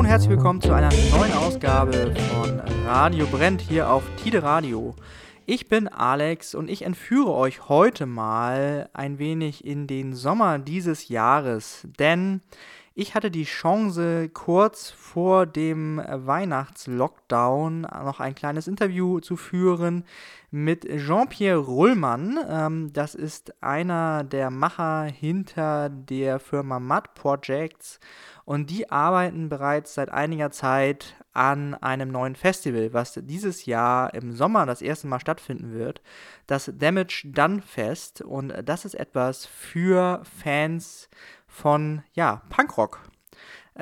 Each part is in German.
Und herzlich willkommen zu einer neuen Ausgabe von Radio Brennt hier auf Tide Radio. Ich bin Alex und ich entführe euch heute mal ein wenig in den Sommer dieses Jahres, denn ich hatte die Chance, kurz vor dem Weihnachtslockdown noch ein kleines Interview zu führen mit Jean-Pierre Rullmann. Ähm, das ist einer der Macher hinter der Firma Mud Projects und die arbeiten bereits seit einiger Zeit an einem neuen Festival, was dieses Jahr im Sommer das erste Mal stattfinden wird. Das Damage Done Fest. Und das ist etwas für Fans von ja, Punkrock.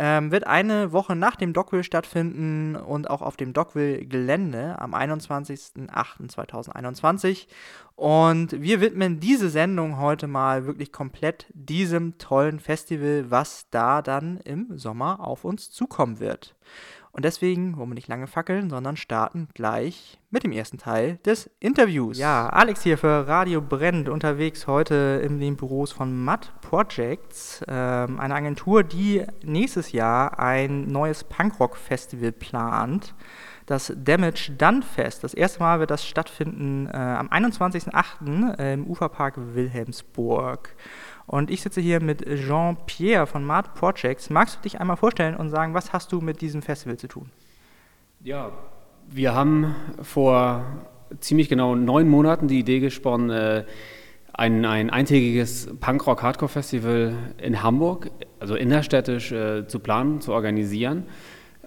Ähm, wird eine Woche nach dem Dockville stattfinden und auch auf dem Dockville-Gelände am 21.08.2021. Und wir widmen diese Sendung heute mal wirklich komplett diesem tollen Festival, was da dann im Sommer auf uns zukommen wird. Und deswegen wollen wir nicht lange fackeln, sondern starten gleich mit dem ersten Teil des Interviews. Ja, Alex hier für Radio Brennt unterwegs heute in den Büros von Mud Projects, ähm, eine Agentur, die nächstes Jahr ein neues Punkrock-Festival plant. Das Damage Done Fest. Das erste Mal wird das stattfinden äh, am 21.08. im Uferpark Wilhelmsburg. Und ich sitze hier mit Jean-Pierre von Mart Projects. Magst du dich einmal vorstellen und sagen, was hast du mit diesem Festival zu tun? Ja, wir haben vor ziemlich genau neun Monaten die Idee gesponnen, äh, ein, ein eintägiges Punkrock-Hardcore-Festival in Hamburg, also innerstädtisch, äh, zu planen, zu organisieren.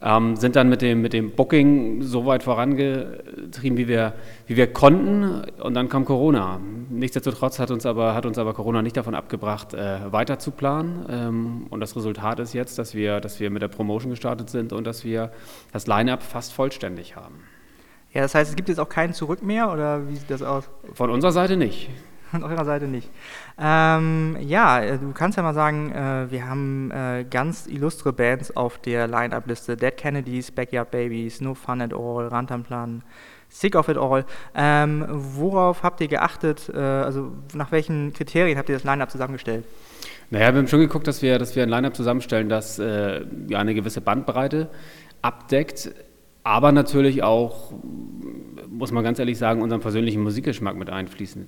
Ähm, sind dann mit dem, mit dem Booking so weit vorangetrieben, wie wir, wie wir konnten. Und dann kam Corona. Nichtsdestotrotz hat uns aber, hat uns aber Corona nicht davon abgebracht, äh, weiter zu planen. Ähm, und das Resultat ist jetzt, dass wir, dass wir mit der Promotion gestartet sind und dass wir das Line-up fast vollständig haben. Ja, das heißt, es gibt jetzt auch keinen Zurück mehr oder wie sieht das aus? Von unserer Seite nicht. Von eurer Seite nicht. Ähm, ja, äh, du kannst ja mal sagen, äh, wir haben äh, ganz illustre Bands auf der Line-Up-Liste. Dead Kennedys, Backyard Babies, No Fun at All, Rantanplan, Sick of It All. Ähm, worauf habt ihr geachtet? Äh, also nach welchen Kriterien habt ihr das Line-Up zusammengestellt? Naja, wir haben schon geguckt, dass wir, dass wir ein Line-Up zusammenstellen, das äh, ja, eine gewisse Bandbreite abdeckt, aber natürlich auch, muss man ganz ehrlich sagen, unseren persönlichen Musikgeschmack mit einfließen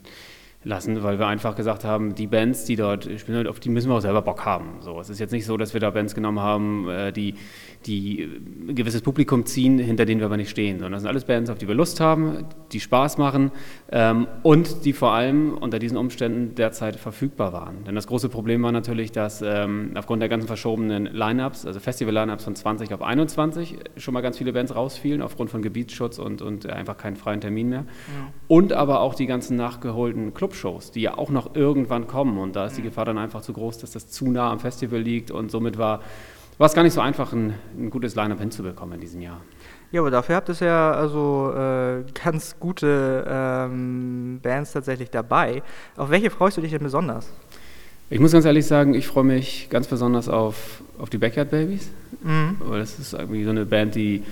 lassen, weil wir einfach gesagt haben, die Bands, die dort spielen, auf die müssen wir auch selber Bock haben. So, es ist jetzt nicht so, dass wir da Bands genommen haben, äh, die, die ein gewisses Publikum ziehen, hinter denen wir aber nicht stehen, sondern das sind alles Bands, auf die wir Lust haben, die Spaß machen ähm, und die vor allem unter diesen Umständen derzeit verfügbar waren. Denn das große Problem war natürlich, dass ähm, aufgrund der ganzen verschobenen Line-Ups, also Festival-Line-Ups von 20 auf 21, schon mal ganz viele Bands rausfielen, aufgrund von Gebietsschutz und, und einfach keinen freien Termin mehr. Ja. Und aber auch die ganzen nachgeholten Club Clubshows, die ja auch noch irgendwann kommen. Und da ist die. Gefahr dann einfach zu groß, dass das zu nah am Festival liegt. Und somit war, war es gar nicht so einfach, ein, ein gutes Line-Up hinzubekommen in diesem Jahr. Ja, aber dafür habt ihr ja also äh, ganz gute ähm, Bands tatsächlich dabei. Auf welche freust du dich denn besonders? Ich muss ganz ehrlich sagen, ich freue mich ganz besonders auf, auf die Backyard Babies, mhm. weil das ist irgendwie so eine Band, die,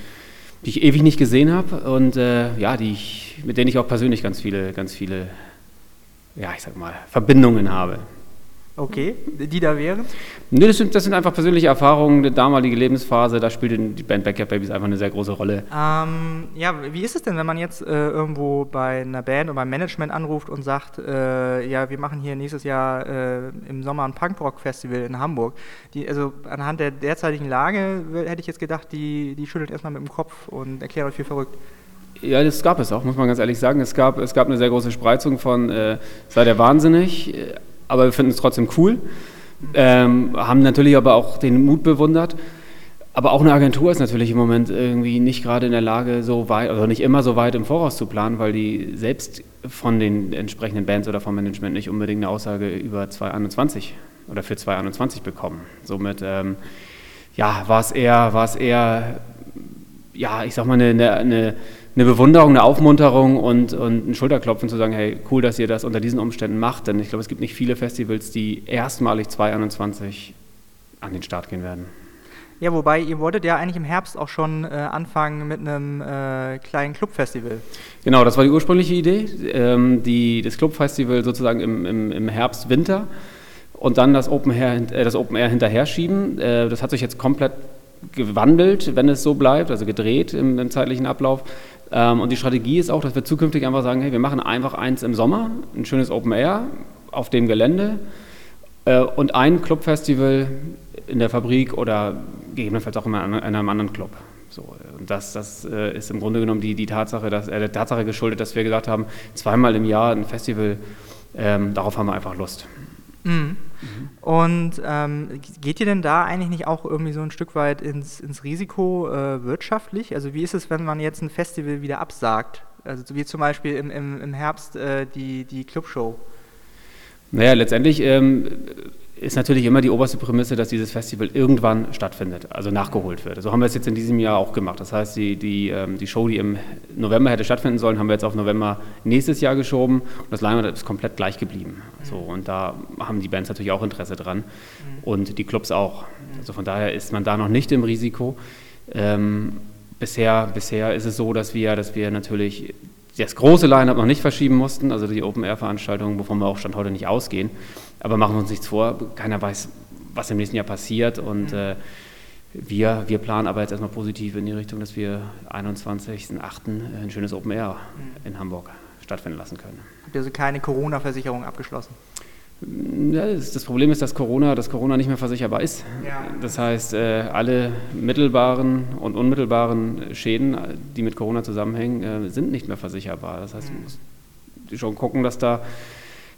die ich ewig nicht gesehen habe und äh, ja, die ich, mit denen ich auch persönlich ganz viele, ganz viele ja, ich sag mal, Verbindungen habe. Okay, die da wären? Nee, das sind, das sind einfach persönliche Erfahrungen, eine damalige Lebensphase, da spielte die Band Backyard Babies einfach eine sehr große Rolle. Ähm, ja, wie ist es denn, wenn man jetzt äh, irgendwo bei einer Band oder beim Management anruft und sagt, äh, ja, wir machen hier nächstes Jahr äh, im Sommer ein Punkrock-Festival in Hamburg. Die, also anhand der derzeitigen Lage hätte ich jetzt gedacht, die, die schüttelt erstmal mit dem Kopf und erklärt euch für verrückt. Ja, das gab es auch, muss man ganz ehrlich sagen. Es gab, es gab eine sehr große Spreizung von, äh, sei der wahnsinnig, äh, aber wir finden es trotzdem cool. Ähm, haben natürlich aber auch den Mut bewundert. Aber auch eine Agentur ist natürlich im Moment irgendwie nicht gerade in der Lage, so weit, oder nicht immer so weit im Voraus zu planen, weil die selbst von den entsprechenden Bands oder vom Management nicht unbedingt eine Aussage über 2021 oder für 2021 bekommen. Somit ähm, ja, war es eher, war es eher, ja, ich sag mal, eine, eine eine Bewunderung, eine Aufmunterung und, und ein Schulterklopfen zu sagen, hey, cool, dass ihr das unter diesen Umständen macht, denn ich glaube, es gibt nicht viele Festivals, die erstmalig 2021 an den Start gehen werden. Ja, wobei ihr wolltet ja eigentlich im Herbst auch schon äh, anfangen mit einem äh, kleinen Clubfestival. Genau, das war die ursprüngliche Idee, ähm, die, das Clubfestival sozusagen im, im, im Herbst, Winter und dann das Open Air, äh, das Open Air hinterher schieben. Äh, das hat sich jetzt komplett gewandelt, wenn es so bleibt, also gedreht im, im zeitlichen Ablauf. Ähm, und die Strategie ist auch, dass wir zukünftig einfach sagen, hey, wir machen einfach eins im Sommer, ein schönes Open Air auf dem Gelände äh, und ein Clubfestival in der Fabrik oder gegebenenfalls auch in einem anderen Club. So, das, das äh, ist im Grunde genommen die, die Tatsache, dass, äh, der Tatsache geschuldet, dass wir gesagt haben, zweimal im Jahr ein Festival, ähm, darauf haben wir einfach Lust. Mhm. Und ähm, geht ihr denn da eigentlich nicht auch irgendwie so ein Stück weit ins, ins Risiko äh, wirtschaftlich? Also wie ist es, wenn man jetzt ein Festival wieder absagt? Also wie zum Beispiel im, im, im Herbst äh, die, die Clubshow. Naja, letztendlich ähm, ist natürlich immer die oberste Prämisse, dass dieses Festival irgendwann stattfindet, also nachgeholt wird. So haben wir es jetzt in diesem Jahr auch gemacht. Das heißt, die, die, ähm, die Show, die im November hätte stattfinden sollen, haben wir jetzt auf November nächstes Jahr geschoben und das Line ist komplett gleich geblieben. So, und da haben die Bands natürlich auch Interesse dran und die Clubs auch. Also von daher ist man da noch nicht im Risiko. Ähm, bisher, bisher ist es so, dass wir, dass wir natürlich das große Line-Up noch nicht verschieben mussten, also die Open-Air-Veranstaltungen, wovon wir auch Stand heute nicht ausgehen. Aber machen wir uns nichts vor, keiner weiß, was im nächsten Jahr passiert und mhm. äh, wir, wir planen aber jetzt erstmal positiv in die Richtung, dass wir 21.08. ein schönes Open Air mhm. in Hamburg stattfinden lassen können. Habt ihr also keine Corona-Versicherung abgeschlossen? Ja, das Problem ist, dass Corona, dass Corona nicht mehr versicherbar ist. Ja. Das heißt, äh, alle mittelbaren und unmittelbaren Schäden, die mit Corona zusammenhängen, äh, sind nicht mehr versicherbar. Das heißt, du musst schon gucken, dass, da,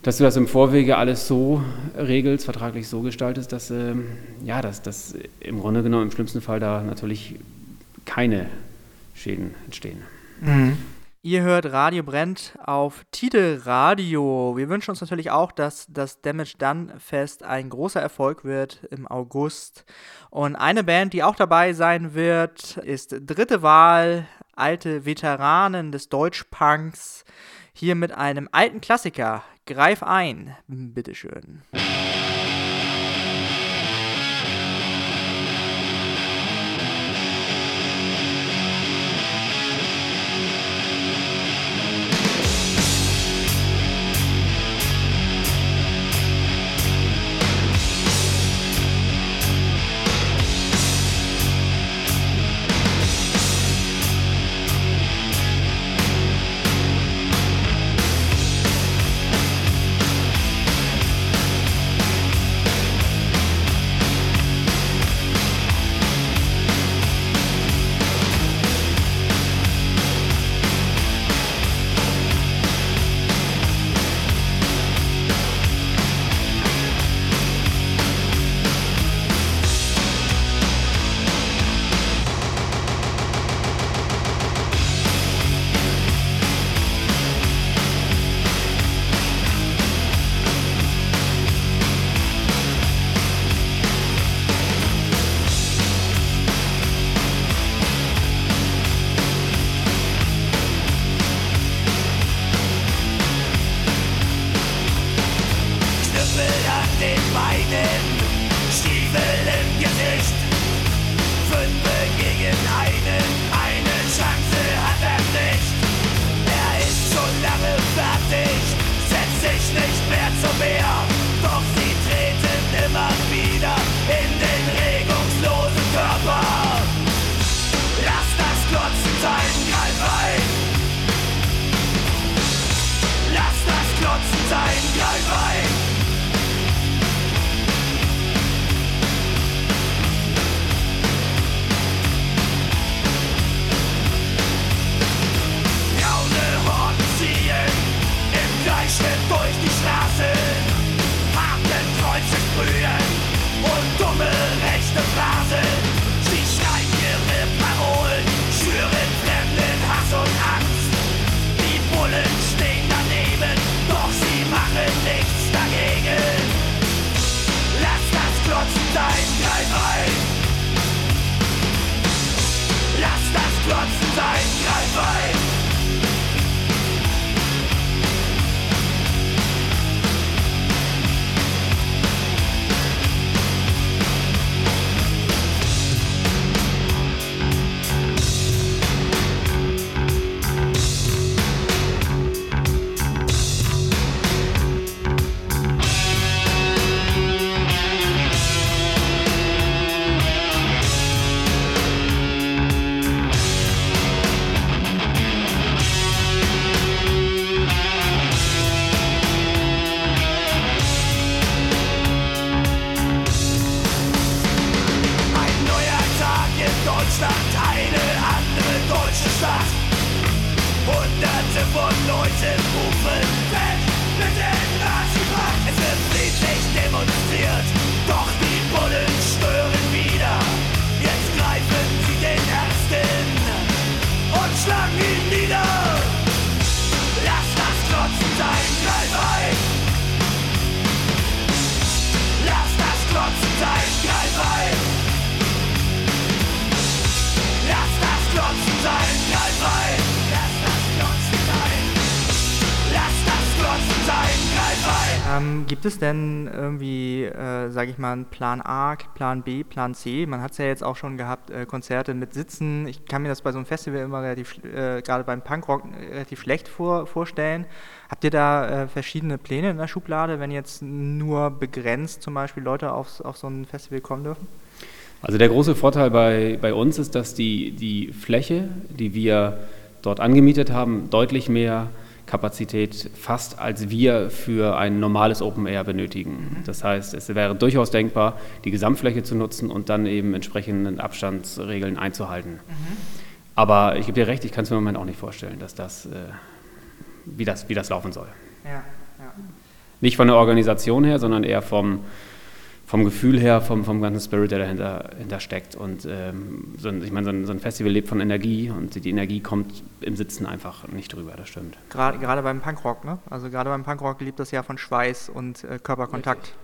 dass du das im Vorwege alles so regelst, vertraglich so gestaltest, dass, ähm, ja, dass, dass im Grunde genommen im schlimmsten Fall da natürlich keine Schäden entstehen. Mhm. Ihr hört Radio Brennt auf Tide Radio. Wir wünschen uns natürlich auch, dass das Damage Done Fest ein großer Erfolg wird im August. Und eine Band, die auch dabei sein wird, ist Dritte Wahl, alte Veteranen des Deutschpunks. Hier mit einem alten Klassiker. Greif ein. Bitteschön. Ähm, sage ich mal, Plan A, Plan B, Plan C? Man hat es ja jetzt auch schon gehabt, äh, Konzerte mit Sitzen. Ich kann mir das bei so einem Festival immer relativ, äh, gerade beim Punkrock, relativ schlecht vor, vorstellen. Habt ihr da äh, verschiedene Pläne in der Schublade, wenn jetzt nur begrenzt zum Beispiel Leute aufs, auf so ein Festival kommen dürfen? Also der große Vorteil bei, bei uns ist, dass die, die Fläche, die wir dort angemietet haben, deutlich mehr Kapazität fasst, als wir für ein normales Open Air benötigen. Mhm. Das heißt, es wäre durchaus denkbar, die Gesamtfläche zu nutzen und dann eben entsprechenden Abstandsregeln einzuhalten. Mhm. Aber ich gebe dir recht, ich kann es mir im Moment auch nicht vorstellen, dass das, äh, wie, das wie das laufen soll. Ja, ja. Nicht von der Organisation her, sondern eher vom, vom Gefühl her, vom, vom ganzen Spirit, der dahinter, dahinter steckt. Und ähm, so ein, ich meine, so ein, so ein, Festival lebt von Energie und die Energie kommt im Sitzen einfach nicht drüber, das stimmt. Gerade, gerade beim Punkrock, ne? Also gerade beim Punkrock lebt das ja von Schweiß und äh, Körperkontakt. Richtig.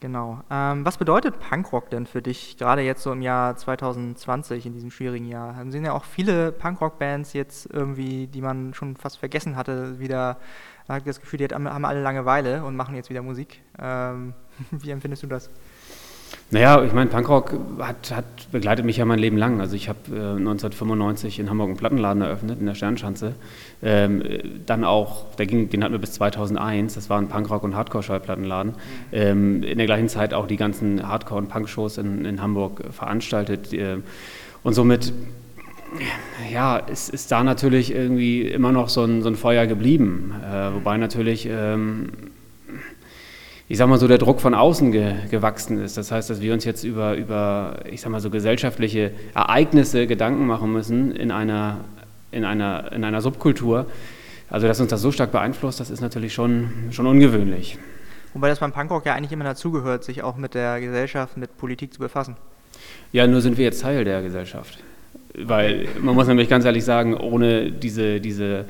Genau. Ähm, was bedeutet Punkrock denn für dich, gerade jetzt so im Jahr 2020, in diesem schwierigen Jahr? Dann sind ja auch viele Punkrock-Bands jetzt irgendwie, die man schon fast vergessen hatte, wieder, man hat das Gefühl, die haben alle Langeweile und machen jetzt wieder Musik. Ähm, Wie empfindest du das? Naja, ich meine, Punkrock hat, hat, begleitet mich ja mein Leben lang. Also ich habe äh, 1995 in Hamburg einen Plattenladen eröffnet, in der Sternschanze. Ähm, dann auch, der ging, den hatten wir bis 2001, das war ein Punkrock- und Hardcore-Schallplattenladen. Ähm, in der gleichen Zeit auch die ganzen Hardcore- und Punk-Shows in, in, Hamburg veranstaltet. Äh, und somit, ja, ist, ist da natürlich irgendwie immer noch so ein, so ein Feuer geblieben. Äh, wobei natürlich... Ähm, ich sag mal so, der Druck von außen ge, gewachsen ist. Das heißt, dass wir uns jetzt über, über, ich sag mal so, gesellschaftliche Ereignisse Gedanken machen müssen in einer, in einer, in einer Subkultur. Also, dass uns das so stark beeinflusst, das ist natürlich schon, schon ungewöhnlich. Wobei das beim Punkrock ja eigentlich immer dazugehört, sich auch mit der Gesellschaft, mit Politik zu befassen. Ja, nur sind wir jetzt Teil der Gesellschaft. Weil man muss nämlich ganz ehrlich sagen, ohne diese, diese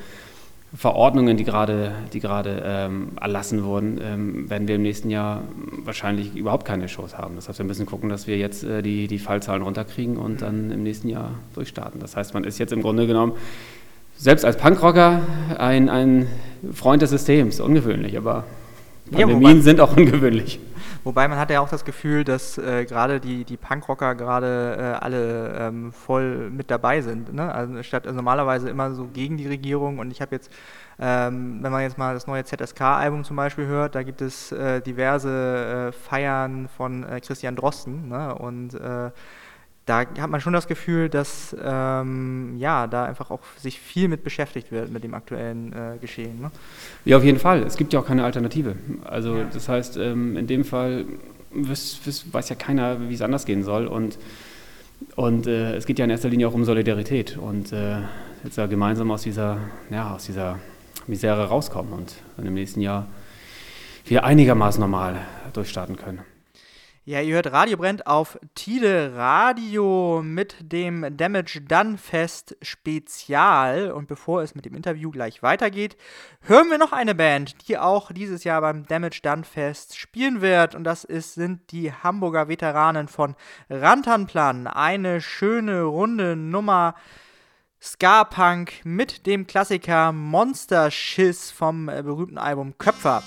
Verordnungen, die gerade, die gerade ähm, erlassen wurden, ähm, werden wir im nächsten Jahr wahrscheinlich überhaupt keine Shows haben. Das heißt, wir müssen gucken, dass wir jetzt äh, die, die Fallzahlen runterkriegen und dann im nächsten Jahr durchstarten. Das heißt, man ist jetzt im Grunde genommen selbst als Punkrocker ein, ein Freund des Systems. Ungewöhnlich, aber Pandemien ja, sind auch ungewöhnlich. Wobei man hat ja auch das Gefühl, dass äh, gerade die, die Punkrocker gerade äh, alle ähm, voll mit dabei sind. Ne? Also statt also normalerweise immer so gegen die Regierung und ich habe jetzt, ähm, wenn man jetzt mal das neue ZSK-Album zum Beispiel hört, da gibt es äh, diverse äh, Feiern von äh, Christian Drosten ne? und äh, da hat man schon das Gefühl, dass ähm, ja, da einfach auch sich viel mit beschäftigt wird mit dem aktuellen äh, Geschehen. Ne? Ja, auf jeden Fall. Es gibt ja auch keine Alternative. Also ja. das heißt, ähm, in dem Fall wiss, weiß ja keiner, wie es anders gehen soll. Und, und äh, es geht ja in erster Linie auch um Solidarität und äh, jetzt ja gemeinsam aus dieser, ja, aus dieser Misere rauskommen und dann im nächsten Jahr wieder einigermaßen normal durchstarten können. Ja, ihr hört Radio brennt auf Tide Radio mit dem Damage Done Fest Spezial. Und bevor es mit dem Interview gleich weitergeht, hören wir noch eine Band, die auch dieses Jahr beim Damage Done Fest spielen wird. Und das ist, sind die Hamburger Veteranen von Rantanplan. Eine schöne runde Nummer. Ska-Punk mit dem Klassiker Monster Schiss vom äh, berühmten Album Köpfer.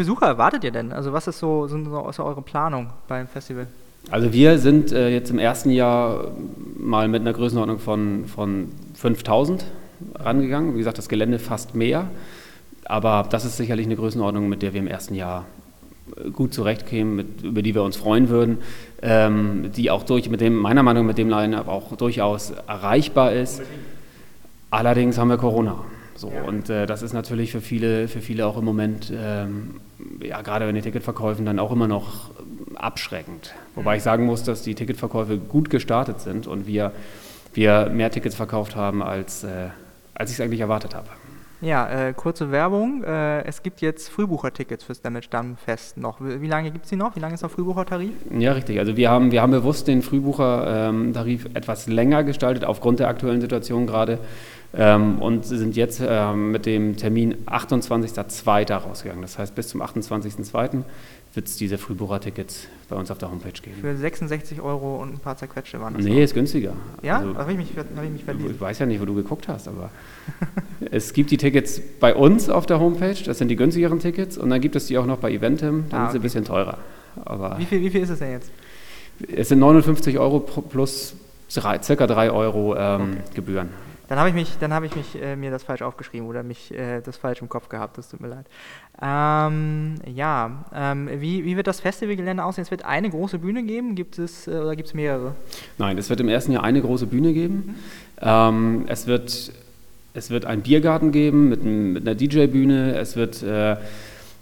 Besucher erwartet ihr denn? Also was ist so, sind so, ist eure Planung beim Festival? Also wir sind äh, jetzt im ersten Jahr mal mit einer Größenordnung von, von 5000 rangegangen. Wie gesagt, das Gelände fast mehr. Aber das ist sicherlich eine Größenordnung, mit der wir im ersten Jahr äh, gut zurechtkämen, mit, über die wir uns freuen würden, ähm, die auch durch, mit dem, meiner Meinung nach, mit dem Line-Up auch durchaus erreichbar ist. Allerdings haben wir Corona. So, ja. Und äh, das ist natürlich für viele, für viele auch im Moment, ähm, ja, gerade in den Ticketverkäufen, dann auch immer noch abschreckend. Wobei ich sagen muss, dass die Ticketverkäufe gut gestartet sind und wir, wir mehr Tickets verkauft haben, als, äh, als ich es eigentlich erwartet habe. Ja, äh, kurze Werbung. Äh, es gibt jetzt Frühbuchertickets fürs Damage Done Fest noch. Wie, wie lange gibt es die noch? Wie lange ist der Frühbuchertarif? Ja, richtig. Also wir haben, wir haben bewusst den Frühbuchertarif ähm, etwas länger gestaltet, aufgrund der aktuellen Situation gerade. Ähm, und sind jetzt ähm, mit dem Termin 28.02. rausgegangen. Das heißt, bis zum 28.02 wird es diese Frühbuchertickets bei uns auf der Homepage geben. Für 66 Euro und ein paar zerquetschte waren das. Nee, auch. ist günstiger. Ja? Also, habe ich, mich, hab ich mich verliebt. Ich weiß ja nicht, wo du geguckt hast, aber es gibt die Tickets bei uns auf der Homepage, das sind die günstigeren Tickets, und dann gibt es die auch noch bei Eventim, dann ah, okay. sind sie ein bisschen teurer. Aber wie, viel, wie viel ist es denn jetzt? Es sind 59 Euro plus circa 3 Euro ähm, okay. Gebühren. Dann habe ich mich, dann habe ich mich äh, mir das falsch aufgeschrieben oder mich äh, das falsch im Kopf gehabt. Das tut mir leid. Ähm, ja, ähm, wie, wie wird das Festivalgelände aussehen? Es wird eine große Bühne geben. Gibt es äh, oder gibt es mehrere? Nein, es wird im ersten Jahr eine große Bühne geben. Mhm. Ähm, es wird es wird einen Biergarten geben mit, ein, mit einer DJ-Bühne. Es wird äh,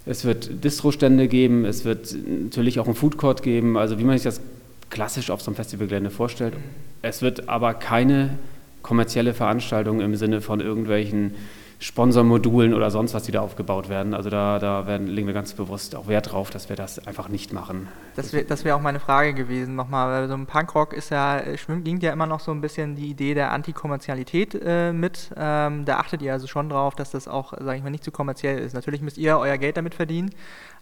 es wird Distrostände geben. Es wird natürlich auch einen Foodcourt geben. Also wie man sich das klassisch auf so einem Festivalgelände vorstellt. Es wird aber keine kommerzielle Veranstaltungen im Sinne von irgendwelchen Sponsormodulen oder sonst was, die da aufgebaut werden. Also da, da werden, legen wir ganz bewusst auch Wert drauf, dass wir das einfach nicht machen. Das wäre das wär auch meine Frage gewesen nochmal, weil so ein Punkrock ist ja, schwingt ja immer noch so ein bisschen die Idee der Antikommerzialität äh, mit. Ähm, da achtet ihr also schon drauf, dass das auch, sage ich mal, nicht zu kommerziell ist. Natürlich müsst ihr euer Geld damit verdienen,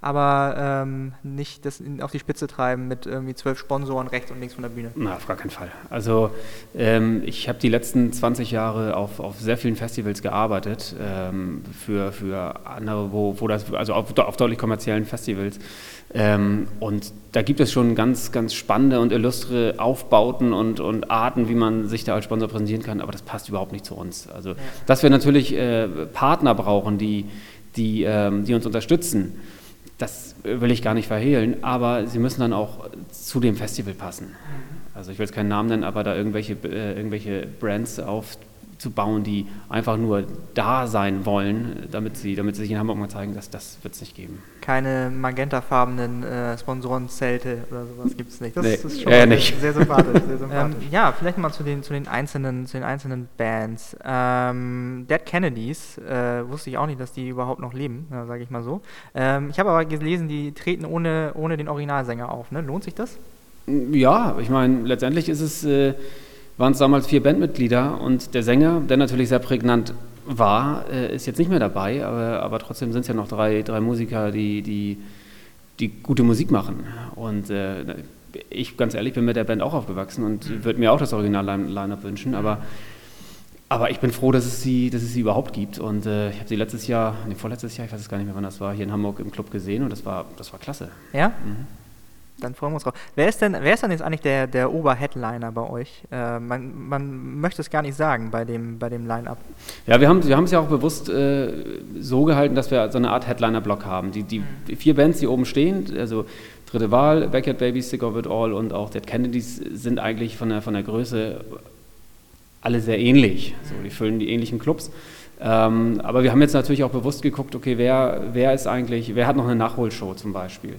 aber ähm, nicht das auf die Spitze treiben mit irgendwie zwölf Sponsoren rechts und links von der Bühne. Na, auf gar keinen Fall. Also ähm, ich habe die letzten 20 Jahre auf, auf sehr vielen Festivals gearbeitet, ähm, für, für andere, wo, wo das, also auf, auf deutlich kommerziellen Festivals. Ähm, und da gibt es schon ganz, ganz spannende und illustre Aufbauten und, und Arten, wie man sich da als Sponsor präsentieren kann, aber das passt überhaupt nicht zu uns. Also, dass wir natürlich äh, Partner brauchen, die, die, ähm, die uns unterstützen das will ich gar nicht verhehlen, aber sie müssen dann auch zu dem Festival passen. Also ich will jetzt keinen Namen nennen, aber da irgendwelche, äh, irgendwelche Brands auf, zu bauen, die einfach nur da sein wollen, damit sie, damit sie sich in Hamburg mal zeigen, dass das wird es nicht geben. Keine magentafarbenen äh, Sponsorenzelte oder sowas gibt es nicht. Das nee, ist schon äh, nicht. sehr sympathisch. Sehr sympathisch. ähm, ja, vielleicht mal zu den, zu den, einzelnen, zu den einzelnen Bands. Ähm, Dead Kennedys, äh, wusste ich auch nicht, dass die überhaupt noch leben, äh, sage ich mal so. Ähm, ich habe aber gelesen, die treten ohne, ohne den Originalsänger auf. Ne? Lohnt sich das? Ja, ich meine, letztendlich ist es äh, waren es damals vier Bandmitglieder und der Sänger, der natürlich sehr prägnant war, äh, ist jetzt nicht mehr dabei, aber, aber trotzdem sind es ja noch drei, drei Musiker, die, die, die gute Musik machen. Und äh, ich, ganz ehrlich, bin mit der Band auch aufgewachsen und mhm. würde mir auch das Original-Line-Up wünschen, aber, aber ich bin froh, dass es sie, dass es sie überhaupt gibt. Und äh, ich habe sie letztes Jahr, nee, vorletztes Jahr, ich weiß es gar nicht mehr, wann das war, hier in Hamburg im Club gesehen und das war, das war klasse. Ja? Mhm dann freuen wir uns drauf. Wer ist denn, wer ist denn jetzt eigentlich der, der Oberheadliner bei euch? Äh, man, man möchte es gar nicht sagen bei dem, bei dem Line-Up. Ja, wir haben, wir haben es ja auch bewusst äh, so gehalten, dass wir so eine Art Headliner-Block haben. Die, die mhm. vier Bands, die oben stehen, also Dritte Wahl, Backyard Babies, Sick of It All und auch Dead Kennedys sind eigentlich von der, von der Größe alle sehr ähnlich. So, die füllen die ähnlichen Clubs. Ähm, aber wir haben jetzt natürlich auch bewusst geguckt, okay, wer, wer ist eigentlich, wer hat noch eine Nachholshow zum Beispiel?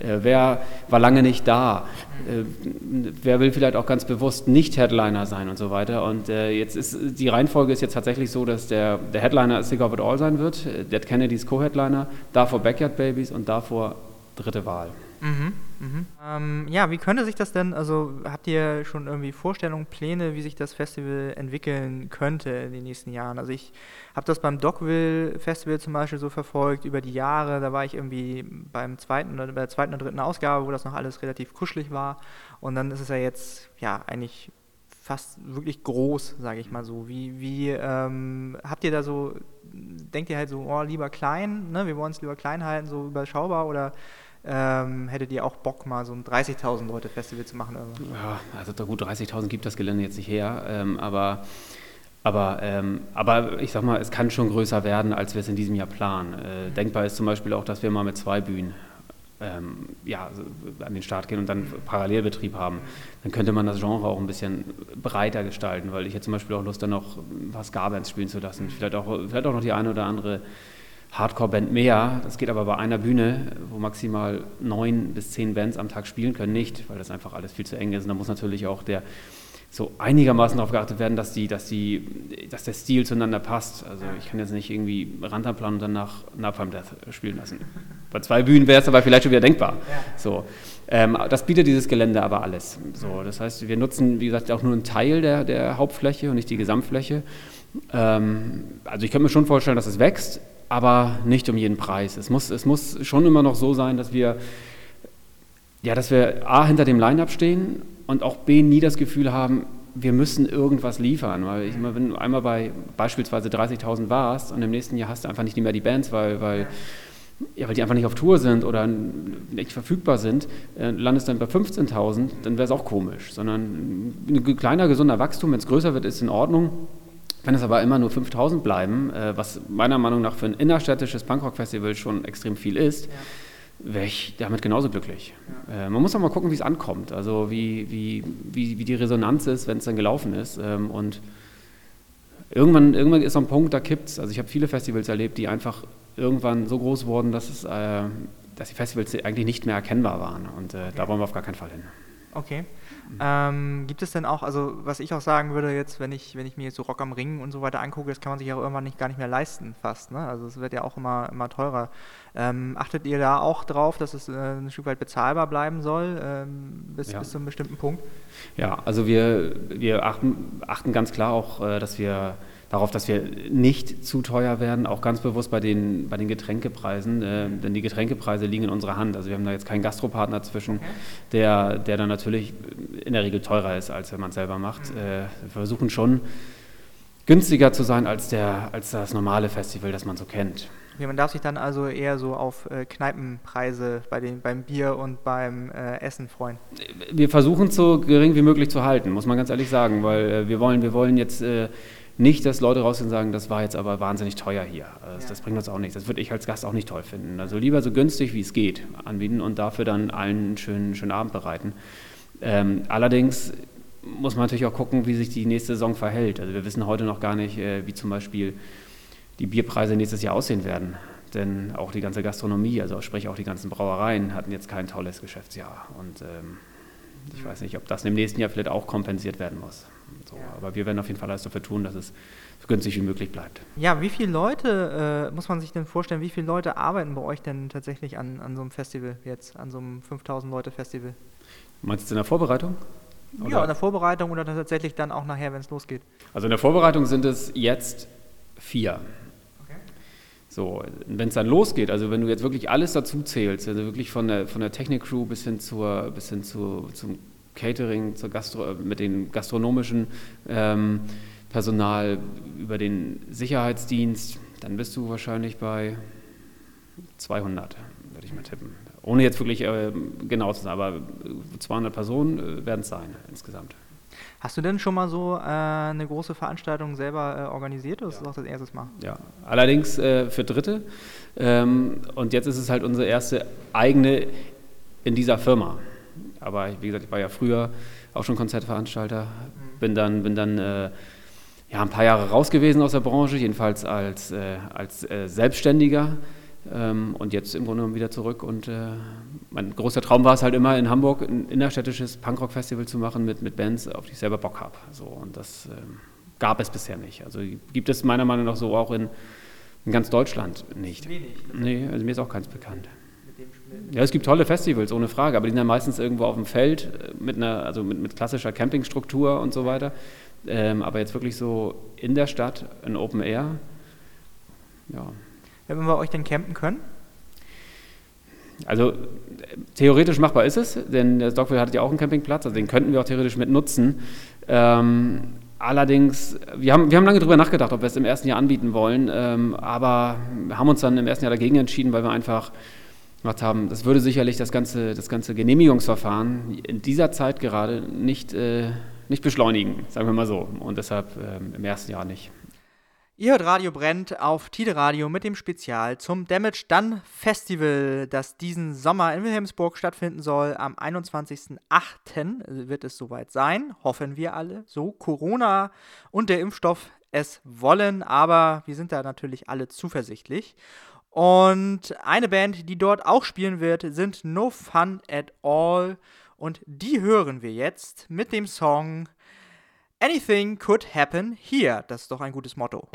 Äh, wer war lange nicht da? Äh, wer will vielleicht auch ganz bewusst nicht Headliner sein und so weiter? Und äh, jetzt ist die Reihenfolge ist jetzt tatsächlich so, dass der, der Headliner Sick of It All sein wird, äh, Dead Kennedys Co-Headliner, davor Backyard Babies und davor dritte Wahl. Mhm, mhm. Ähm, ja, wie könnte sich das denn, also habt ihr schon irgendwie Vorstellungen, Pläne, wie sich das Festival entwickeln könnte in den nächsten Jahren? Also ich habe das beim Dogville Festival zum Beispiel so verfolgt über die Jahre. Da war ich irgendwie beim zweiten oder bei der zweiten oder dritten Ausgabe, wo das noch alles relativ kuschelig war. Und dann ist es ja jetzt ja eigentlich fast wirklich groß, sage ich mal so. Wie, wie ähm, habt ihr da so denkt ihr halt so, oh, lieber klein, ne? wir wollen es lieber klein halten, so überschaubar oder ähm, hättet ihr auch Bock, mal so ein 30.000 Leute Festival zu machen? Irgendwann? Ja, also gut 30.000 gibt das Gelände jetzt nicht her, ähm, aber, aber, ähm, aber ich sag mal, es kann schon größer werden, als wir es in diesem Jahr planen. Äh, denkbar ist zum Beispiel auch, dass wir mal mit zwei Bühnen ähm, ja, an den Start gehen und dann Parallelbetrieb haben, dann könnte man das Genre auch ein bisschen breiter gestalten, weil ich hätte zum Beispiel auch Lust, dann noch was Garbands spielen zu lassen. Vielleicht auch, vielleicht auch noch die eine oder andere Hardcore-Band mehr. Das geht aber bei einer Bühne, wo maximal neun bis zehn Bands am Tag spielen können, nicht, weil das einfach alles viel zu eng ist. Und da muss natürlich auch der so einigermaßen darauf geachtet werden, dass, die, dass, die, dass der Stil zueinander passt. Also ich kann jetzt nicht irgendwie Rantanplan und danach Napalm Death spielen lassen. Bei zwei Bühnen wäre es aber vielleicht schon wieder denkbar. So. Ähm, das bietet dieses Gelände aber alles. So, das heißt, wir nutzen, wie gesagt, auch nur einen Teil der, der Hauptfläche und nicht die Gesamtfläche. Ähm, also ich könnte mir schon vorstellen, dass es wächst, aber nicht um jeden Preis. Es muss, es muss schon immer noch so sein, dass wir, ja, dass wir A, hinter dem Line-Up stehen und auch B, nie das Gefühl haben, wir müssen irgendwas liefern. Weil ich immer, wenn du einmal bei beispielsweise 30.000 warst und im nächsten Jahr hast du einfach nicht mehr die Bands, weil, weil, ja, weil die einfach nicht auf Tour sind oder nicht verfügbar sind, äh, landest dann bei 15.000, dann wäre es auch komisch. Sondern ein kleiner, gesunder Wachstum, wenn es größer wird, ist in Ordnung. Wenn es aber immer nur 5000 bleiben, äh, was meiner Meinung nach für ein innerstädtisches Punkrock-Festival schon extrem viel ist, ja wäre ich damit genauso glücklich. Ja. Äh, man muss auch mal gucken, wie es ankommt, also wie, wie, wie, wie die Resonanz ist, wenn es dann gelaufen ist. Ähm, und irgendwann, irgendwann ist so ein Punkt, da kippt es. Also ich habe viele Festivals erlebt, die einfach irgendwann so groß wurden, dass, es, äh, dass die Festivals eigentlich nicht mehr erkennbar waren. Und äh, okay. da wollen wir auf gar keinen Fall hin. Okay. Ähm, gibt es denn auch, also was ich auch sagen würde jetzt, wenn ich, wenn ich mir jetzt so Rock am Ring und so weiter angucke, das kann man sich auch irgendwann nicht, gar nicht mehr leisten fast. Ne? Also es wird ja auch immer, immer teurer. Ähm, achtet ihr da auch drauf, dass es äh, ein Stück weit bezahlbar bleiben soll, ähm, bis, ja. bis zu einem bestimmten Punkt? Ja, also wir, wir achten, achten ganz klar auch, äh, dass wir darauf, dass wir nicht zu teuer werden, auch ganz bewusst bei den, bei den Getränkepreisen, äh, denn die Getränkepreise liegen in unserer Hand. Also wir haben da jetzt keinen Gastropartner zwischen, okay. der, der dann natürlich in der Regel teurer ist, als wenn man es selber macht. Mhm. Äh, wir versuchen schon günstiger zu sein als, der, als das normale Festival, das man so kennt. Okay, man darf sich dann also eher so auf äh, Kneipenpreise bei den, beim Bier und beim äh, Essen freuen. Wir versuchen es so gering wie möglich zu halten, muss man ganz ehrlich sagen, weil äh, wir wollen, wir wollen jetzt äh, nicht, dass Leute rausgehen und sagen, das war jetzt aber wahnsinnig teuer hier. Das, ja. das, bringt uns auch nichts. Das würde ich als Gast auch nicht toll finden. Also lieber so günstig wie es geht anbieten und dafür dann allen einen schönen, schönen Abend bereiten. Ähm, allerdings muss man natürlich auch gucken, wie sich die nächste Saison verhält. Also wir wissen heute noch gar nicht, äh, wie zum Beispiel die Bierpreise nächstes Jahr aussehen werden. Denn auch die ganze Gastronomie, also sprich auch die ganzen Brauereien, hatten jetzt kein tolles Geschäftsjahr. Und ähm, ich weiß nicht, ob das im nächsten Jahr vielleicht auch kompensiert werden muss. So. Aber wir werden auf jeden Fall alles dafür tun, dass es so günstig wie möglich bleibt. Ja, wie viele Leute, äh, muss man sich denn vorstellen, wie viele Leute arbeiten bei euch denn tatsächlich an, an so einem Festival jetzt, an so einem 5000 Leute Festival? Meinst du in der Vorbereitung? Oder? Ja, in der Vorbereitung oder tatsächlich dann auch nachher, wenn es losgeht? Also in der Vorbereitung sind es jetzt vier. So, wenn es dann losgeht, also wenn du jetzt wirklich alles dazu zählst, also wirklich von der, von der Technik-Crew bis hin, zur, bis hin zu, zum Catering, zur Gastro, mit dem gastronomischen ähm, Personal, über den Sicherheitsdienst, dann bist du wahrscheinlich bei 200, würde ich mal tippen. Ohne jetzt wirklich äh, genau zu sein, aber 200 Personen äh, werden es sein insgesamt. Hast du denn schon mal so äh, eine große Veranstaltung selber äh, organisiert oder ja. ist das auch das erste Mal? Ja, allerdings äh, für Dritte. Ähm, und jetzt ist es halt unsere erste eigene in dieser Firma. Aber wie gesagt, ich war ja früher auch schon Konzertveranstalter, bin dann, bin dann äh, ja, ein paar Jahre raus gewesen aus der Branche, jedenfalls als, äh, als äh, Selbstständiger. Ähm, und jetzt im Grunde wieder zurück. Und äh, mein großer Traum war es halt immer, in Hamburg ein innerstädtisches Punkrock-Festival zu machen mit, mit Bands, auf die ich selber Bock habe. So, und das ähm, gab es bisher nicht. Also gibt es meiner Meinung nach so auch in, in ganz Deutschland nicht. Wenig. Nee, also mir ist auch keins bekannt. Ja, es gibt tolle Festivals, ohne Frage, aber die sind ja meistens irgendwo auf dem Feld äh, mit einer, also mit, mit klassischer Campingstruktur und so weiter. Ähm, aber jetzt wirklich so in der Stadt, ein Open Air, ja, wenn wir euch denn campen können? Also theoretisch machbar ist es, denn der Stockville hat ja auch einen Campingplatz, also den könnten wir auch theoretisch mit nutzen. Ähm, allerdings, wir haben, wir haben lange darüber nachgedacht, ob wir es im ersten Jahr anbieten wollen, ähm, aber haben uns dann im ersten Jahr dagegen entschieden, weil wir einfach gemacht haben, das würde sicherlich das ganze, das ganze Genehmigungsverfahren in dieser Zeit gerade nicht, äh, nicht beschleunigen, sagen wir mal so. Und deshalb ähm, im ersten Jahr nicht. Ihr hört Radio Brennt auf Tide Radio mit dem Spezial zum Damage Done Festival, das diesen Sommer in Wilhelmsburg stattfinden soll. Am 21.08. wird es soweit sein, hoffen wir alle. So, Corona und der Impfstoff es wollen, aber wir sind da natürlich alle zuversichtlich. Und eine Band, die dort auch spielen wird, sind No Fun at All. Und die hören wir jetzt mit dem Song Anything Could Happen Here. Das ist doch ein gutes Motto.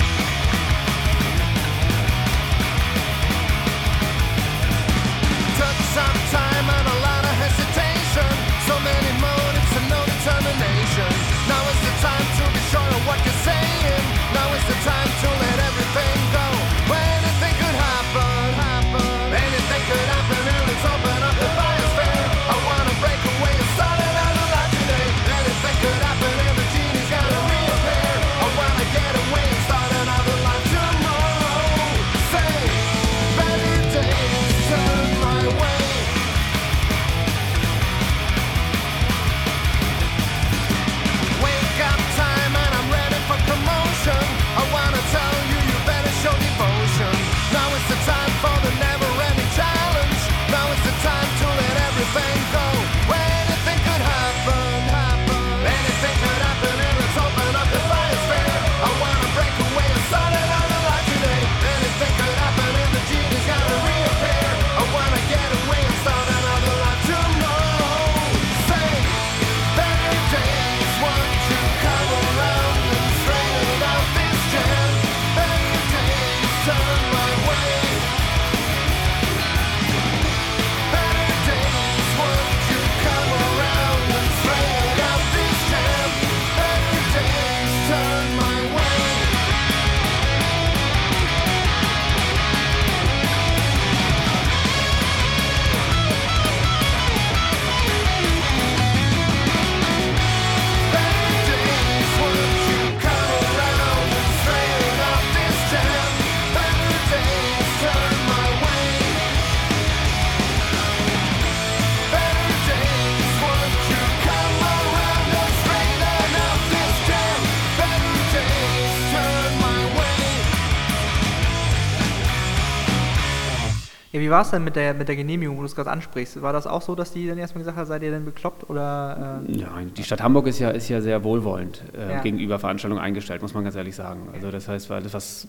War es denn mit der, mit der Genehmigung, wo du es gerade ansprichst? War das auch so, dass die dann erstmal gesagt haben, seid ihr denn bekloppt? Oder, äh? Ja, die Stadt Hamburg ist ja, ist ja sehr wohlwollend äh, ja. gegenüber Veranstaltungen eingestellt, muss man ganz ehrlich sagen. Also das heißt, weil das, was,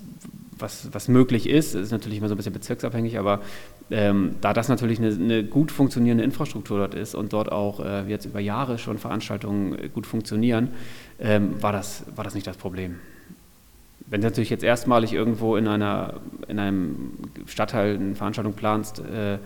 was, was möglich ist, ist natürlich immer so ein bisschen bezirksabhängig, aber ähm, da das natürlich eine, eine, gut funktionierende Infrastruktur dort ist und dort auch äh, jetzt über Jahre schon Veranstaltungen äh, gut funktionieren, ähm, war, das, war das nicht das Problem. Wenn du natürlich jetzt erstmalig irgendwo in, einer, in einem Stadtteil eine Veranstaltung planst, äh,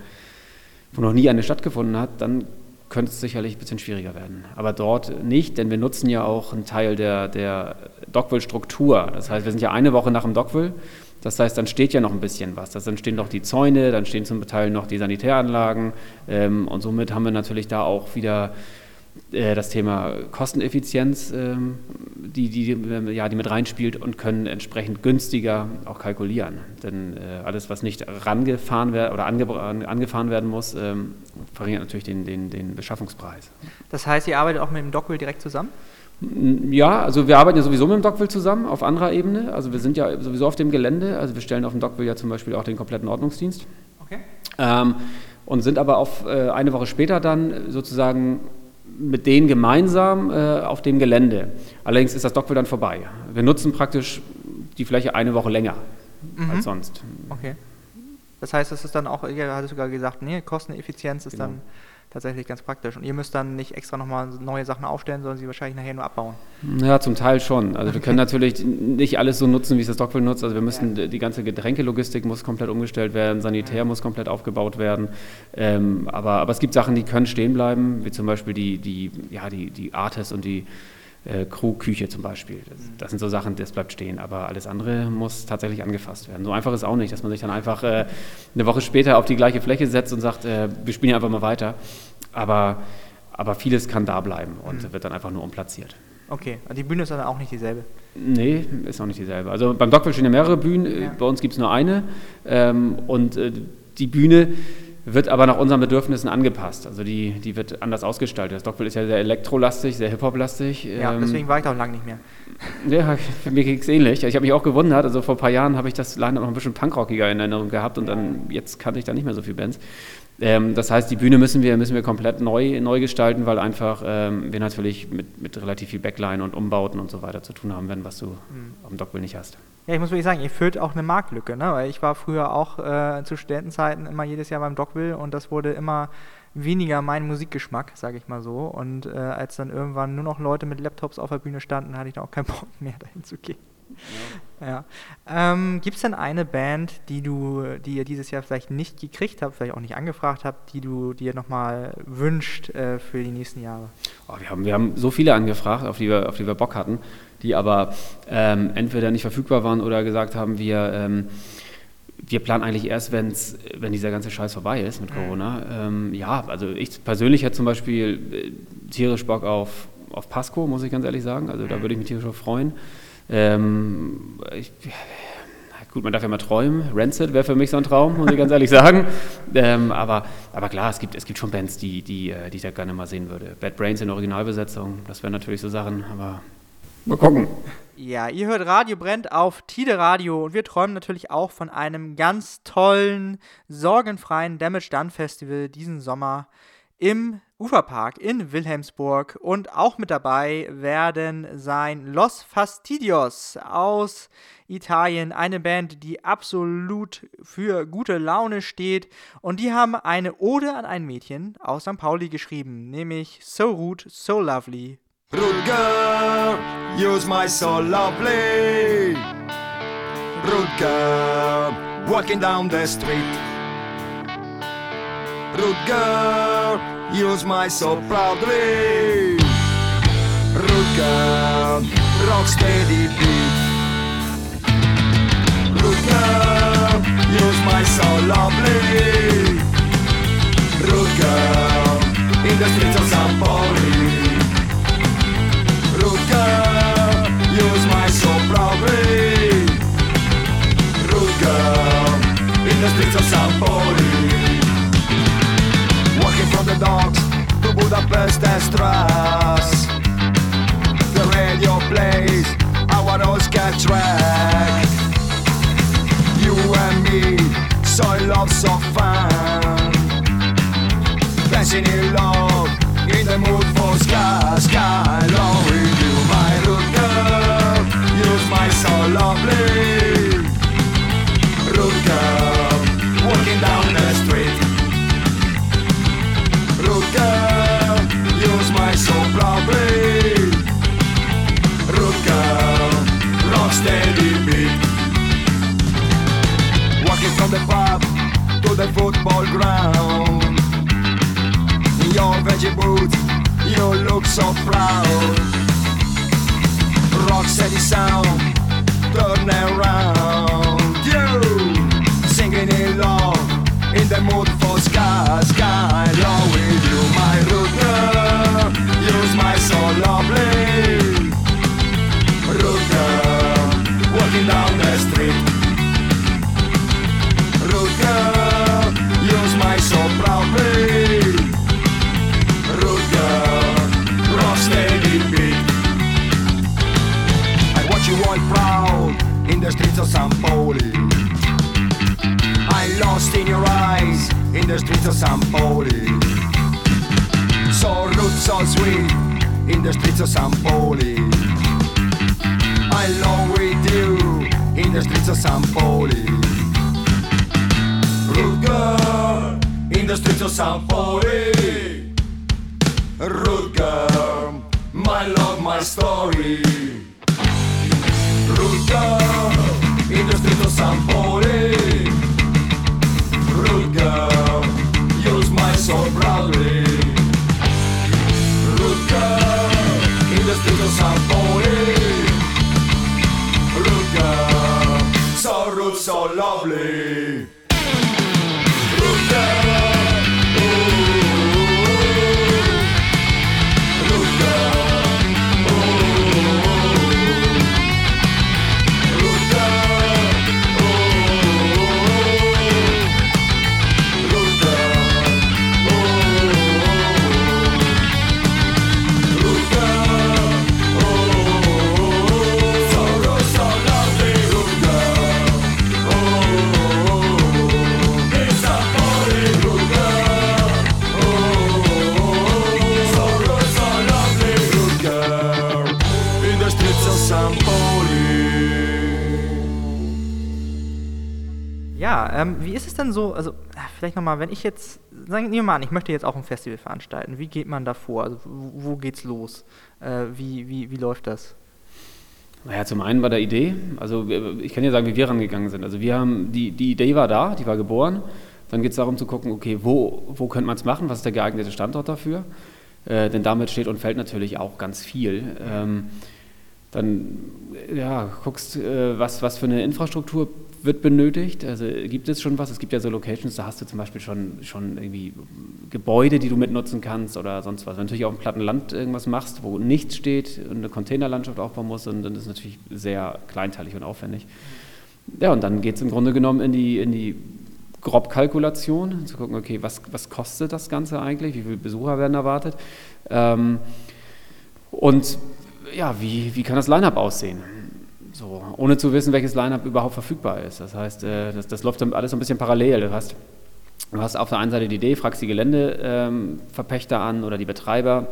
wo noch nie eine stattgefunden hat, dann könnte es sicherlich ein bisschen schwieriger werden. Aber dort nicht, denn wir nutzen ja auch einen Teil der, der Dockville-Struktur. Das heißt, wir sind ja eine Woche nach dem Dockville. Das heißt, dann steht ja noch ein bisschen was. dann stehen noch die Zäune, dann stehen zum Teil noch die Sanitäranlagen. Ähm, und somit haben wir natürlich da auch wieder das Thema Kosteneffizienz, ähm, die, die, ja, die mit reinspielt und können entsprechend günstiger auch kalkulieren. Denn äh, alles, was nicht rangefahren wird oder angefahren werden muss, ähm, verringert natürlich den, den, den Beschaffungspreis. Das heißt, ihr arbeitet auch mit dem Dockville direkt zusammen? Ja, also wir arbeiten ja sowieso mit dem Dockville zusammen auf anderer Ebene. Also wir sind ja sowieso auf dem Gelände. Also wir stellen auf dem Dockville ja zum Beispiel auch den kompletten Ordnungsdienst. Okay. Ähm, und sind aber auf äh, eine Woche später dann sozusagen mit denen gemeinsam äh, auf dem Gelände. Allerdings ist das Dockville dann vorbei. Wir nutzen praktisch die Fläche eine Woche länger mhm. als sonst. Okay. Das heißt, es ist dann auch, ihr hattet sogar gesagt, nee, Kosteneffizienz ist genau. dann tatsächlich ganz praktisch. Und ihr müsst dann nicht extra nochmal neue Sachen aufstellen, sondern sie wahrscheinlich nachher nur abbauen. Ja, zum Teil schon. Also wir können natürlich nicht alles so nutzen, wie es das Dockville nutzt. Also wir müssen, ja. die ganze Getränkelogistik muss komplett umgestellt werden, Sanitär ja. muss komplett aufgebaut werden. Ähm, aber, aber es gibt Sachen, die können stehen bleiben, wie zum Beispiel die, die, ja, die, die Artes und die äh, Crew-Küche zum Beispiel. Das, mhm. das, sind so Sachen, das bleibt stehen. Aber alles andere muss tatsächlich angefasst werden. So einfach ist auch nicht, dass man sich dann einfach äh, eine Woche später auf die gleiche Fläche setzt und sagt, äh, wir spielen ja einfach mal weiter. Aber, aber vieles kann da bleiben und mhm. wird dann einfach nur umplatziert. Okay, die Bühne ist dann auch nicht dieselbe. Nee, ist auch nicht dieselbe. Also beim Dockville stehen ja mehrere Bühnen, ja. bei uns gibt es nur eine. Ähm, und äh, die Bühne wird aber nach unseren Bedürfnissen angepasst. Also die, die wird anders ausgestaltet. Das Dockville ist ja sehr elektrolastig, sehr Hip-Hop-lastig. Ja, ähm, deswegen war ich da auch lange nicht mehr. Ja, für mich ging es ähnlich. Ich habe mich auch gewundert. Also vor ein paar Jahren habe ich das Line noch ein bisschen punkrockiger in Erinnerung gehabt und dann jetzt kannte ich da nicht mehr so viele Bands. Ähm, das heißt, die Bühne müssen wir, müssen wir komplett neu, neu gestalten, weil einfach ähm, wir natürlich mit, mit relativ viel Backline und Umbauten und so weiter zu tun haben werden, was du mhm. am Dockville nicht hast. Ja, ich muss wirklich sagen, ihr füllt auch eine Marktlücke, ne? weil ich war früher auch äh, zu Studentenzeiten immer jedes Jahr beim Dockville und das wurde immer weniger mein Musikgeschmack, sage ich mal so. Und äh, als dann irgendwann nur noch Leute mit Laptops auf der Bühne standen, hatte ich da auch keinen Bock mehr dahin zu gehen. Ja. ja. Ähm, Gibt es denn eine Band, die du, die ihr dieses Jahr vielleicht nicht gekriegt habt, vielleicht auch nicht angefragt habt, die du dir nochmal wünscht äh, für die nächsten Jahre? Oh, wir, haben, wir haben so viele angefragt, auf die wir, auf die wir Bock hatten, die aber ähm, entweder nicht verfügbar waren oder gesagt haben, wir ähm, wir planen eigentlich erst, wenn's, wenn dieser ganze Scheiß vorbei ist mit mhm. Corona. Ähm, ja, also ich persönlich hätte zum Beispiel äh, tierisch Bock auf, auf Pasco, muss ich ganz ehrlich sagen. Also da mhm. würde ich mich tierisch freuen. Ähm, ich, gut, man darf ja mal träumen. Rancid wäre für mich so ein Traum, muss ich ganz ehrlich sagen. Ähm, aber, aber klar, es gibt, es gibt schon Bands, die, die, äh, die ich da gerne mal sehen würde. Bad Brains in Originalbesetzung, das wären natürlich so Sachen, aber mal gucken. Ja, ihr hört Radio Brennt auf Tide Radio und wir träumen natürlich auch von einem ganz tollen, sorgenfreien Damage Done Festival diesen Sommer im Uferpark in Wilhelmsburg und auch mit dabei werden sein Los Fastidios aus Italien, eine Band, die absolut für gute Laune steht und die haben eine Ode an ein Mädchen aus St. Pauli geschrieben, nämlich So Rude, So Lovely. Rude girl, use my so lovely. Rude girl, walking down the street. Rude girl, use my so proudly. Rude girl, rock steady beat. Rude girl, use my so lovely. Rude girl, in the streets of San Pauli. outro e os mais sobrados. The streets of San Pauli. So rude, so sweet in the streets of San Pauli. I love with you in the streets of San Pauli. Rude girl in the streets of San Pauli. Rude girl, my love, my story. Rude girl in the streets of San Pauli. Rude girl, use my soul proudly. Rude girl, in the streets of San Pauli. Rude girl, so rude, so lovely. Ähm, wie ist es denn so, also vielleicht nochmal, wenn ich jetzt, sagen wir mal an, ich möchte jetzt auch ein Festival veranstalten, wie geht man da vor? Also, wo, wo geht's los? Äh, wie, wie, wie läuft das? Naja, zum einen war der Idee, also ich kann ja sagen, wie wir rangegangen sind. Also wir haben, die, die Idee war da, die war geboren. Dann geht es darum zu gucken, okay, wo, wo könnte man es machen, was ist der geeignete Standort dafür? Äh, denn damit steht und fällt natürlich auch ganz viel. Ähm, dann ja, guckst, äh, was, was für eine Infrastruktur wird benötigt. Also gibt es schon was? Es gibt ja so Locations, da hast du zum Beispiel schon, schon irgendwie Gebäude, die du mitnutzen kannst oder sonst was. Wenn du natürlich auf dem platten Land irgendwas machst, wo nichts steht und eine Containerlandschaft aufbauen musst, dann, dann ist es natürlich sehr kleinteilig und aufwendig. Ja, und dann geht es im Grunde genommen in die, in die Grobkalkulation, zu gucken, okay, was, was kostet das Ganze eigentlich, wie viele Besucher werden erwartet ähm, und ja, wie, wie kann das Line-Up aussehen? So, ohne zu wissen, welches Line-Up überhaupt verfügbar ist. Das heißt, äh, das, das läuft dann alles so ein bisschen parallel. Du hast, du hast auf der einen Seite die Idee, fragst die Geländeverpächter ähm, an oder die Betreiber,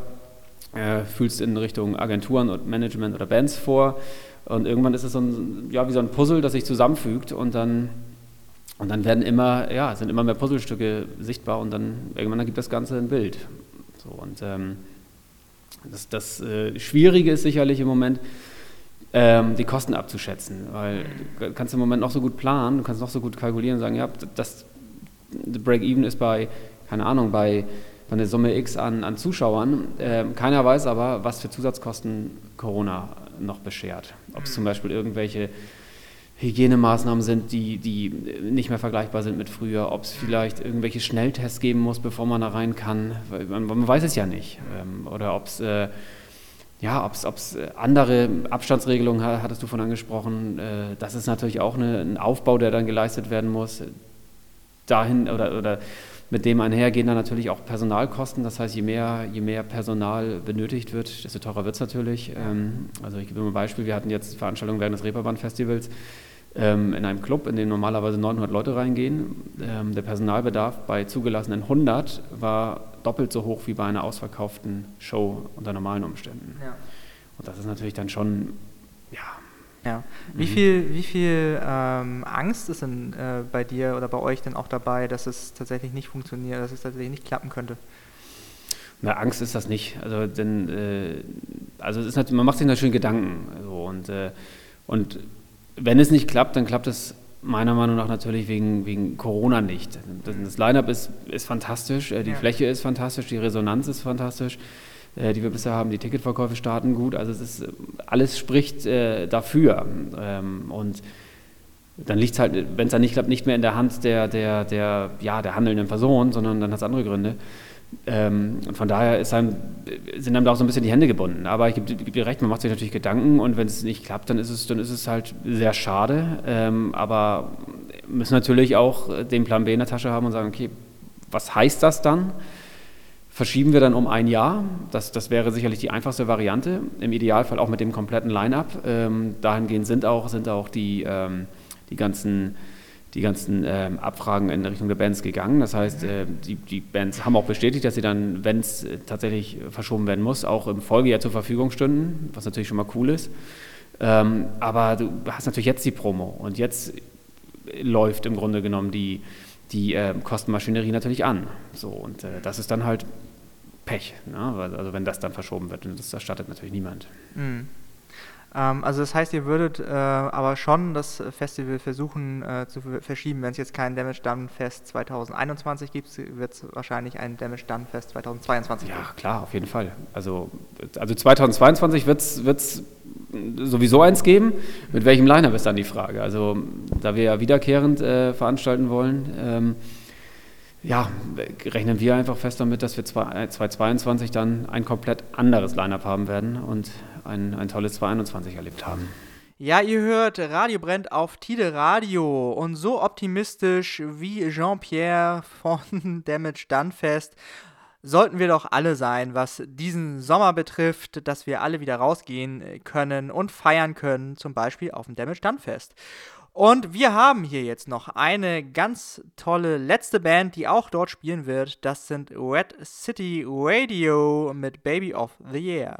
äh, fühlst in Richtung Agenturen und Management oder Bands vor und irgendwann ist es so ein, ja, wie so ein Puzzle, das sich zusammenfügt und dann, und dann werden immer, ja, sind immer mehr Puzzlestücke sichtbar und dann irgendwann ergibt das Ganze ein Bild. So, und ähm, das, das äh, Schwierige ist sicherlich im Moment, ähm, die Kosten abzuschätzen, weil du kannst im Moment noch so gut planen, du kannst noch so gut kalkulieren und sagen, ja, das Break-Even ist bei, keine Ahnung, bei, bei einer Summe X an, an Zuschauern. Ähm, keiner weiß aber, was für Zusatzkosten Corona noch beschert. Ob es zum Beispiel irgendwelche Hygienemaßnahmen sind, die, die nicht mehr vergleichbar sind mit früher, ob es vielleicht irgendwelche Schnelltests geben muss, bevor man da rein kann. Man, man weiß es ja nicht. Ähm, oder ob es äh, ja, ob es andere Abstandsregelungen hattest du von angesprochen. Äh, das ist natürlich auch eine, ein Aufbau, der dann geleistet werden muss. Dahin oder, oder mit dem einhergehen dann natürlich auch Personalkosten. Das heißt, je mehr, je mehr Personal benötigt wird, desto teurer wird es natürlich. Ähm, also ich gebe mal ein Beispiel. Wir hatten jetzt Veranstaltungen während des Reeperbahn-Festivals ähm, in einem Club, in dem normalerweise 900 Leute reingehen. Ähm, der Personalbedarf bei zugelassenen 100 war doppelt so hoch wie bei einer ausverkauften Show unter normalen Umständen. Ja. Und das ist natürlich dann schon, ja. Ja. Wie mhm. viel, wie viel ähm, Angst ist denn äh, bei dir oder bei euch denn auch dabei, dass es tatsächlich nicht funktioniert, dass es tatsächlich nicht klappen könnte? Na, Angst ist das nicht. Also, denn, äh, also es ist man macht sich natürlich Gedanken. So, und, äh, und wenn es nicht klappt, dann klappt es meiner Meinung nach natürlich wegen, wegen Corona nicht. Das Line-up ist, ist fantastisch, äh, die ja. Fläche ist fantastisch, die Resonanz ist fantastisch, äh, die wir bisher haben, die Ticketverkäufe starten gut. Also es ist alles spricht äh, dafür. Ähm, und dann liegt es halt, wenn es dann nicht klappt, nicht mehr in der Hand der, der, der, ja, der handelnden Person, sondern dann hat es andere Gründe. Ähm, und von daher einem, sind einem da auch so ein bisschen die Hände gebunden. Aber ich gebe, gebe dir recht, man macht sich natürlich Gedanken und wenn es nicht klappt, dann ist es, dann ist es halt sehr schade. Ähm, aber müssen natürlich auch den Plan B in der Tasche haben und sagen, okay, was heißt das dann? Verschieben wir dann um ein Jahr? Das, das wäre sicherlich die einfachste Variante. Im Idealfall auch mit dem kompletten Line-up. Ähm, dahingehend sind auch, sind auch die, ähm, die ganzen die ganzen ähm, Abfragen in Richtung der Bands gegangen. Das heißt, äh, die, die, Bands haben auch bestätigt, dass sie dann, wenn es äh, tatsächlich verschoben werden muss, auch im Folgejahr zur Verfügung stünden, was natürlich schon mal cool ist. Ähm, aber du hast natürlich jetzt die Promo und jetzt läuft im Grunde genommen die, die äh, Kostenmaschinerie natürlich an. So, und äh, das ist dann halt Pech, ne? also wenn das dann verschoben wird und das erstattet natürlich niemand. Mhm. Ähm, also das heißt, ihr würdet äh, aber schon das Festival versuchen äh, zu verschieben. Wenn es jetzt kein Damage Done Fest 2021 gibt, wird es wahrscheinlich ein Damage Done Fest 2022 geben. Ja, klar, auf jeden Fall. Also, also 2022 wird es sowieso eins geben. Mit welchem Liner ist dann die Frage? Also da wir ja wiederkehrend äh, veranstalten wollen, ähm, ja, rechnen wir einfach fest damit, dass wir 2022 dann ein komplett anderes Line-Up haben werden und ein, ein tolles 2021 erlebt haben. Ja, ihr hört Radio brennt auf Tide Radio und so optimistisch wie Jean-Pierre von Damage Done Fest sollten wir doch alle sein, was diesen Sommer betrifft, dass wir alle wieder rausgehen können und feiern können, zum Beispiel auf dem Damage Done Fest. Und wir haben hier jetzt noch eine ganz tolle letzte Band, die auch dort spielen wird. Das sind Red City Radio mit Baby of the Year.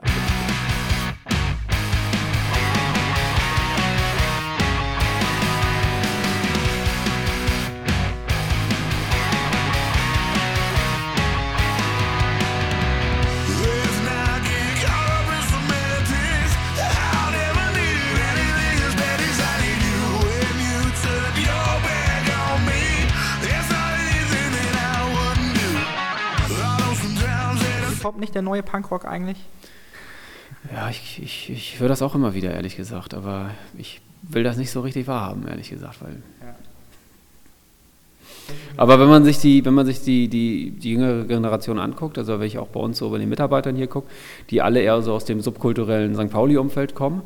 Hip-Hop nicht der neue Punkrock eigentlich? Ja, ich, ich, ich höre das auch immer wieder, ehrlich gesagt, aber ich will das nicht so richtig wahrhaben, ehrlich gesagt, weil. Ja. Aber wenn man sich die, wenn man sich die, die, die jüngere Generation anguckt, also wenn ich auch bei uns so bei den Mitarbeitern hier gucke, die alle eher so aus dem subkulturellen St. Pauli-Umfeld kommen,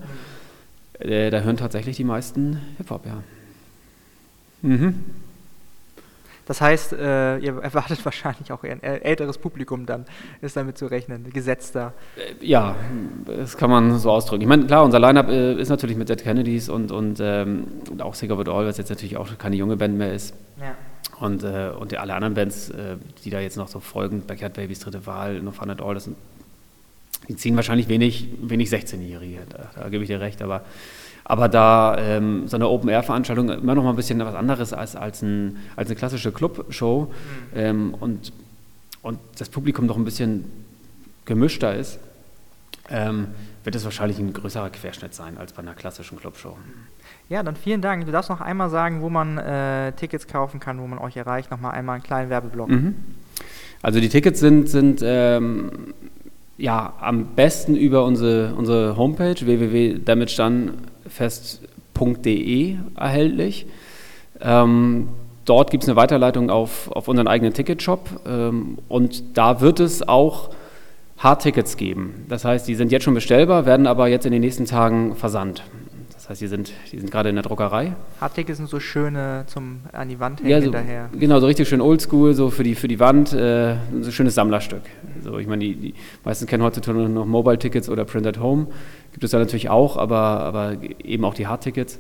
äh, da hören tatsächlich die meisten Hip-Hop, ja. Mhm. Das heißt, äh, ihr erwartet wahrscheinlich auch ein älteres Publikum dann, ist damit zu rechnen, gesetzter. Äh, ja, das kann man so ausdrücken. Ich meine, klar, unser Line-Up äh, ist natürlich mit Dead Kennedys und, und, ähm, und auch Sick of It All, was jetzt natürlich auch keine junge Band mehr ist. Ja. Und, äh, und alle anderen Bands, äh, die da jetzt noch so folgen, Backyard Babies, Dritte Wahl, No Fun at All, das sind, die ziehen wahrscheinlich wenig, wenig 16-Jährige, da, da gebe ich dir recht, aber aber da ähm, so eine Open-Air-Veranstaltung immer noch mal ein bisschen was anderes als, als, ein, als eine klassische Clubshow mhm. ähm, und, und das Publikum noch ein bisschen gemischter ist, ähm, wird es wahrscheinlich ein größerer Querschnitt sein als bei einer klassischen Clubshow. Ja, dann vielen Dank. Du darfst noch einmal sagen, wo man äh, Tickets kaufen kann, wo man euch erreicht. Noch mal einmal einen kleinen Werbeblock. Mhm. Also die Tickets sind, sind ähm, ja, am besten über unsere, unsere Homepage www.damagedanfest.de erhältlich. Ähm, dort gibt es eine Weiterleitung auf, auf unseren eigenen Ticketshop ähm, und da wird es auch Hardtickets geben. Das heißt, die sind jetzt schon bestellbar, werden aber jetzt in den nächsten Tagen versandt. Das heißt, die sind, die sind gerade in der Druckerei. Hardtickets sind so schöne zum an die Wand hängen ja, so, hinterher. Genau, so richtig schön oldschool, so für die, für die Wand, äh, so ein schönes Sammlerstück. So, ich meine, die, die meisten kennen heutzutage noch Mobile-Tickets oder Print at Home. Gibt es da natürlich auch, aber, aber eben auch die Hardtickets.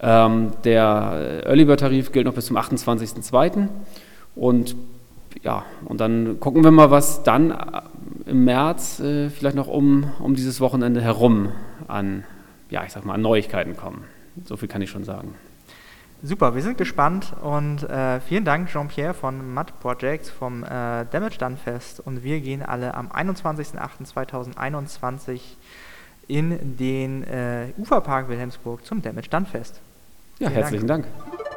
Ähm, der Early Bird Tarif gilt noch bis zum 28.02. Und ja, und dann gucken wir mal, was dann im März äh, vielleicht noch um, um dieses Wochenende herum an ja, ich sag mal, an Neuigkeiten kommen. So viel kann ich schon sagen. Super, wir sind gespannt und äh, vielen Dank Jean-Pierre von Mud Projects vom äh, Damage Done Fest und wir gehen alle am 21.08.2021 in den äh, Uferpark Wilhelmsburg zum Damage Done Fest. Ja, vielen herzlichen Dank. Dank.